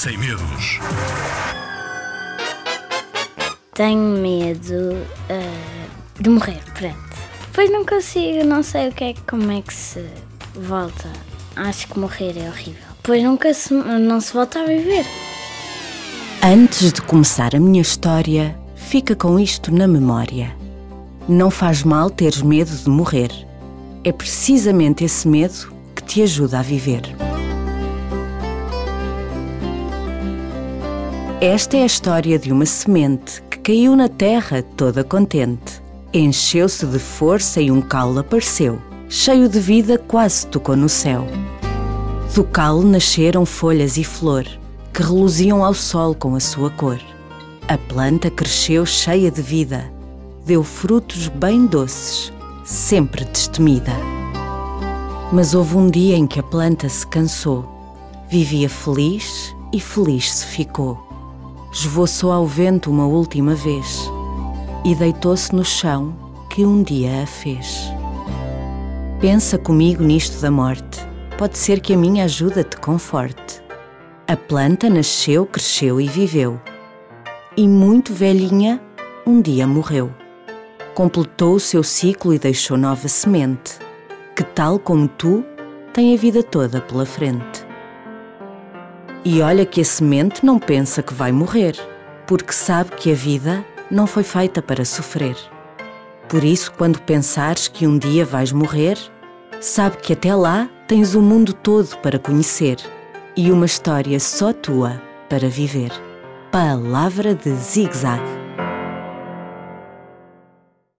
sem medos. Tenho medo uh, de morrer, pronto. Pois não consigo, não sei o que é, como é que se volta. Acho que morrer é horrível. Pois nunca se, não se volta a viver. Antes de começar a minha história, fica com isto na memória. Não faz mal teres medo de morrer. É precisamente esse medo que te ajuda a viver. Esta é a história de uma semente que caiu na terra toda contente. Encheu-se de força e um caule apareceu. Cheio de vida, quase tocou no céu. Do caule nasceram folhas e flor, que reluziam ao sol com a sua cor. A planta cresceu cheia de vida, deu frutos bem doces, sempre destemida. Mas houve um dia em que a planta se cansou. Vivia feliz e feliz se ficou. Esvoaçou ao vento uma última vez e deitou-se no chão que um dia a fez. Pensa comigo nisto da morte. Pode ser que a minha ajuda te conforte. A planta nasceu, cresceu e viveu. E muito velhinha, um dia morreu. Completou o seu ciclo e deixou nova semente, que tal como tu, tem a vida toda pela frente. E olha que a semente não pensa que vai morrer, porque sabe que a vida não foi feita para sofrer. Por isso, quando pensares que um dia vais morrer, sabe que até lá tens o mundo todo para conhecer e uma história só tua para viver. Palavra de zigzag.